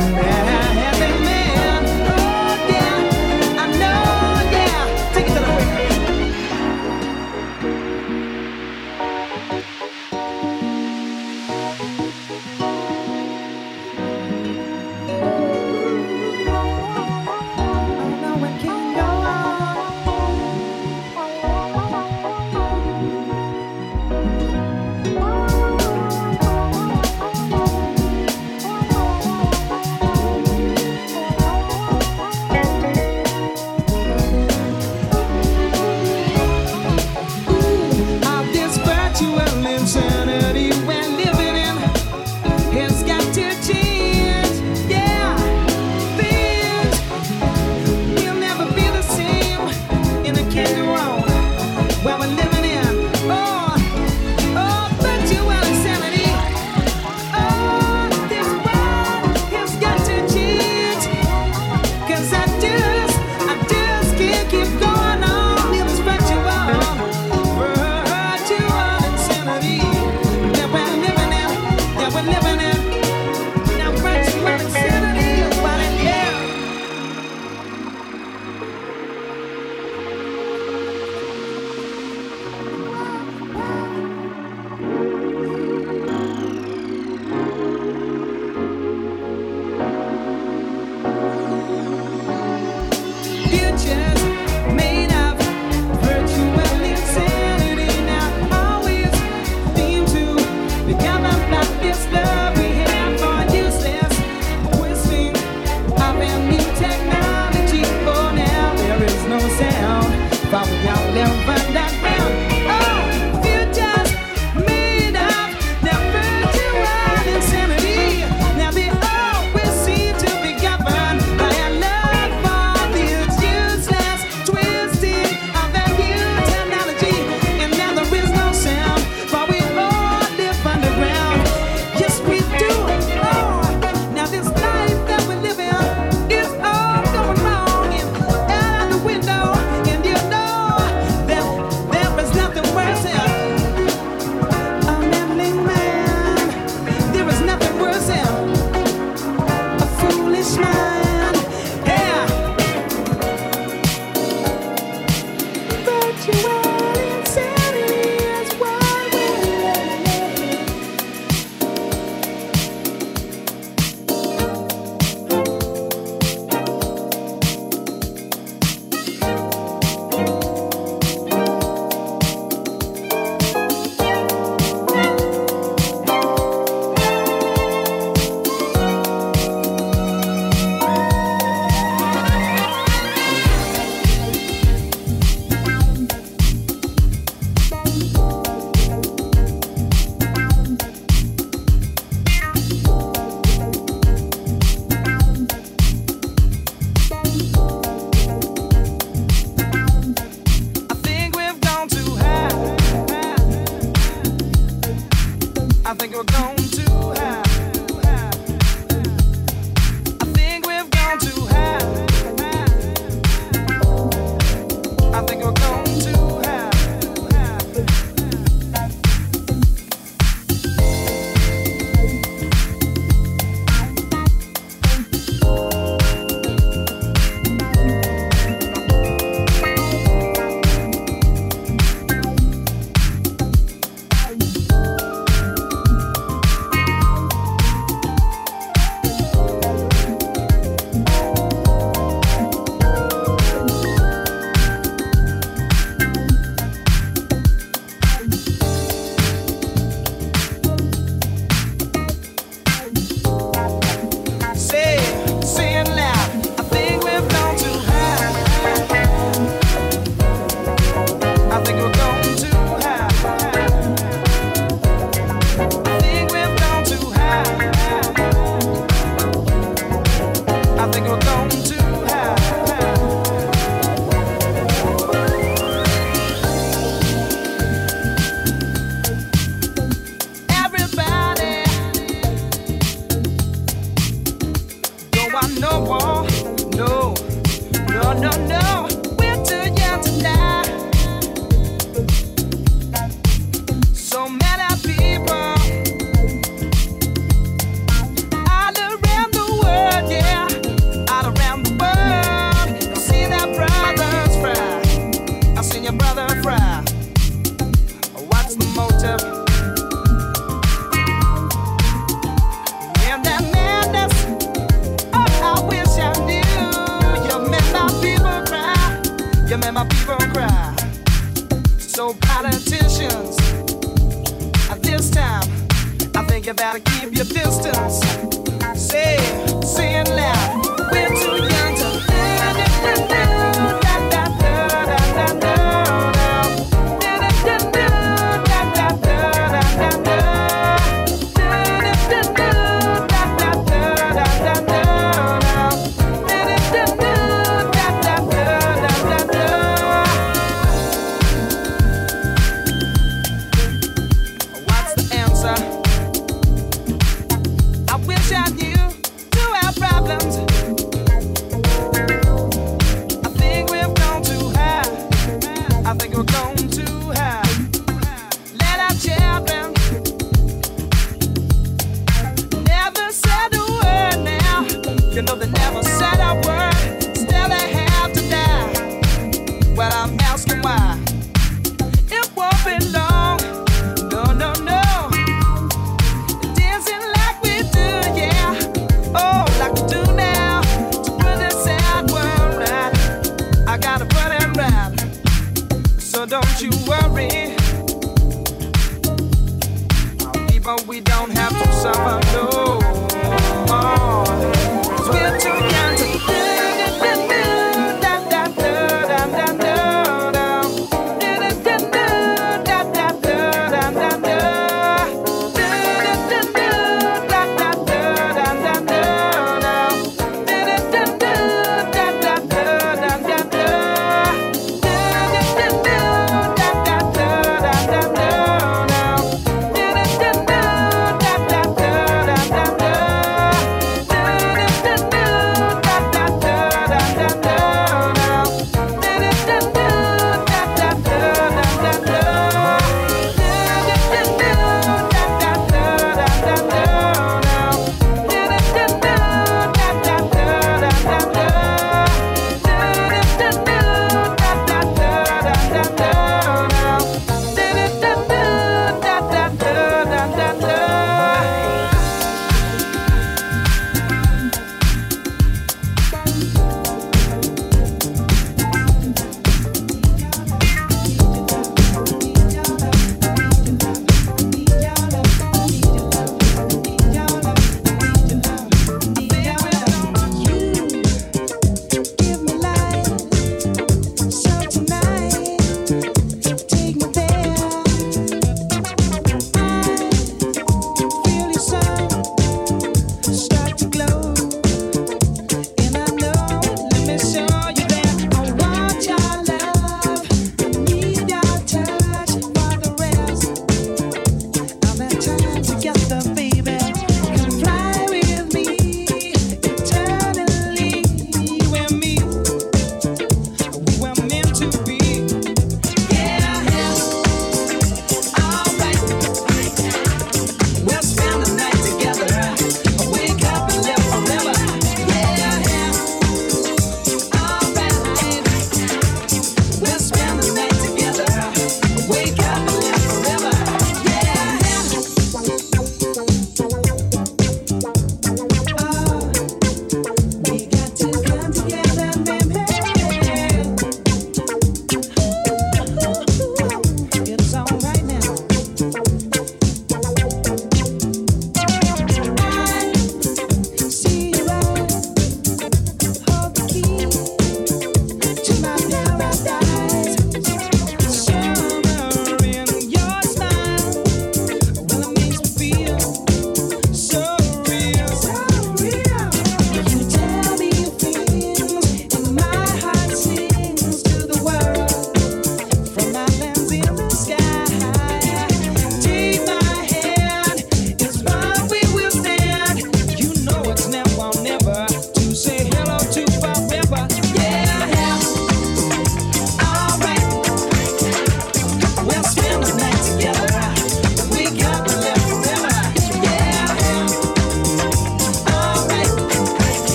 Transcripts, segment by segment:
I'm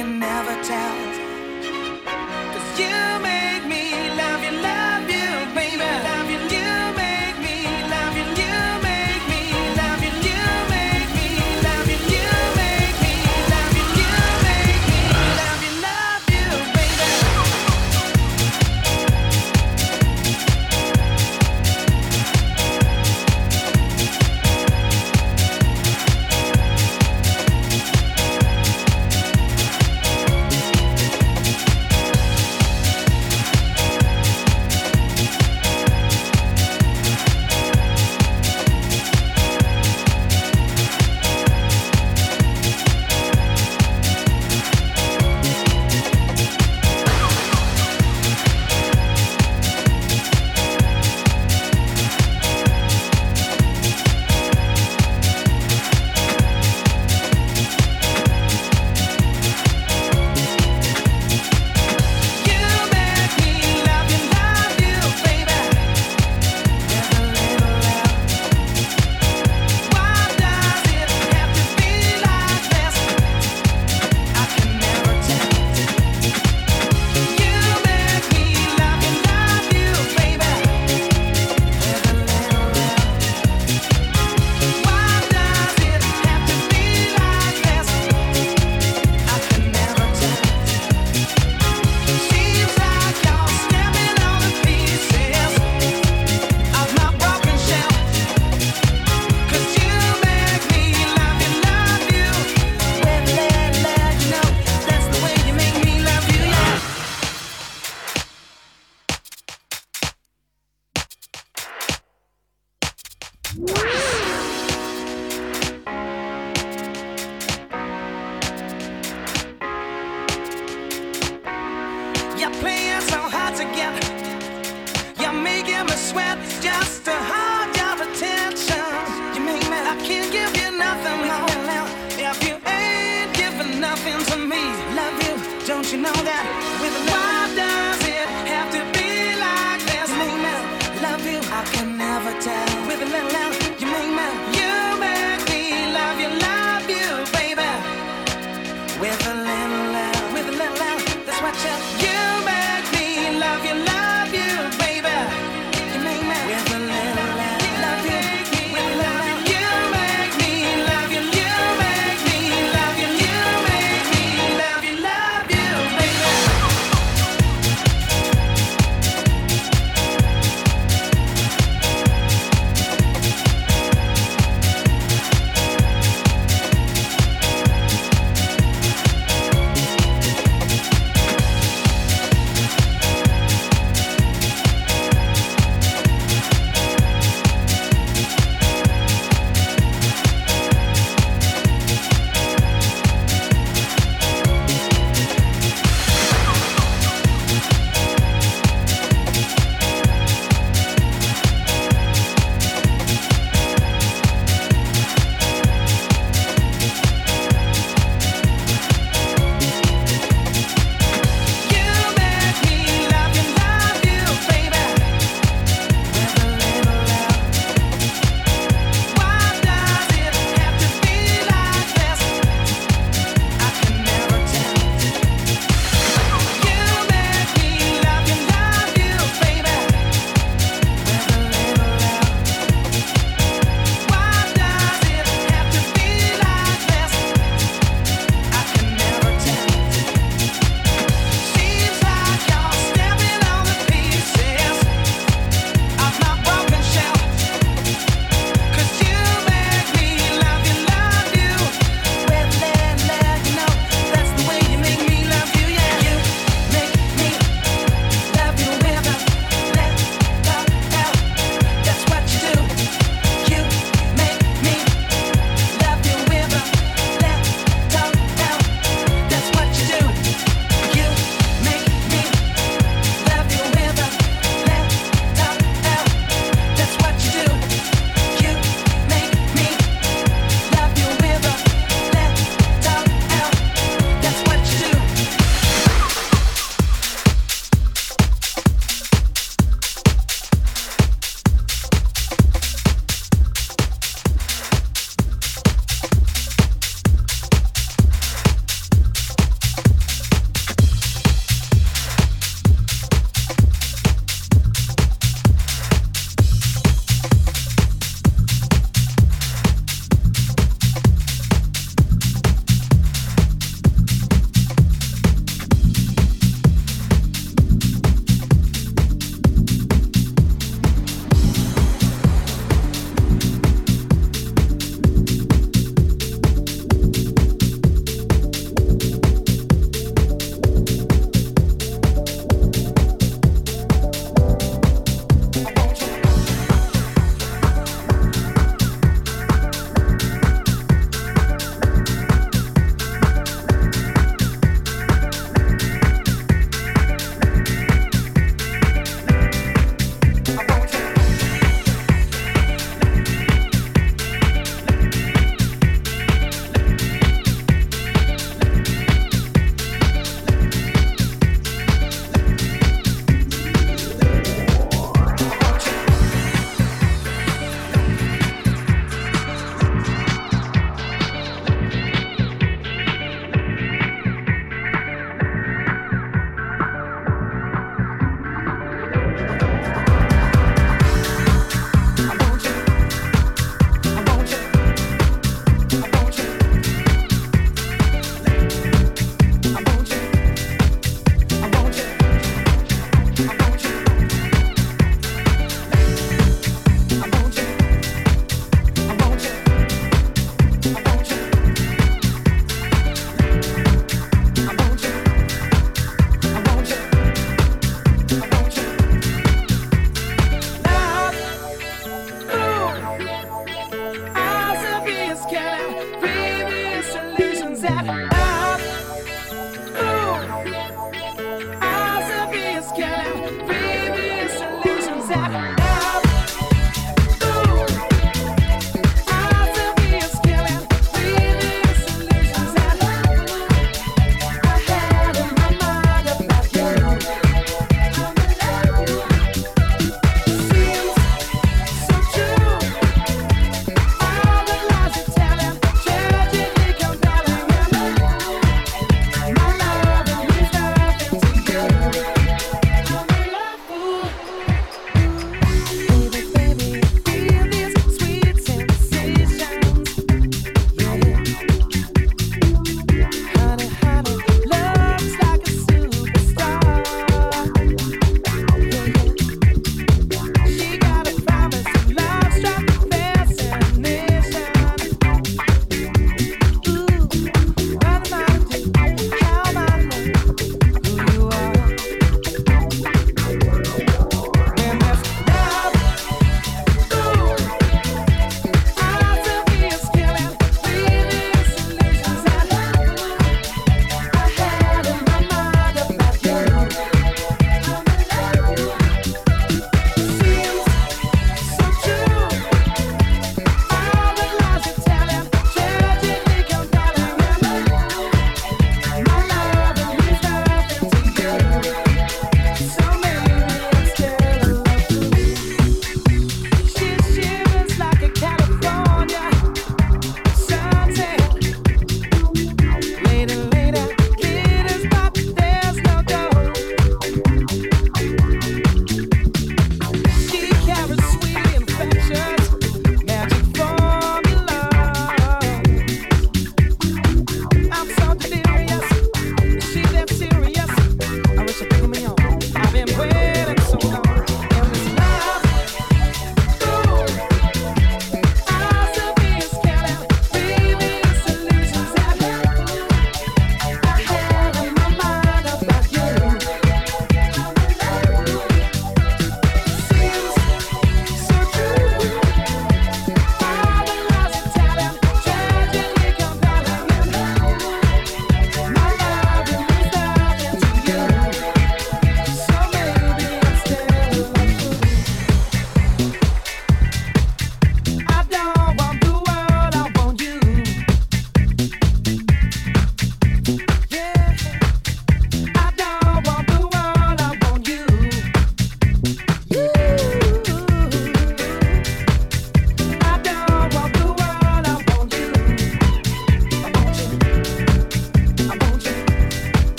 can never tell. You're playing so hard to get. You're making me sweat just.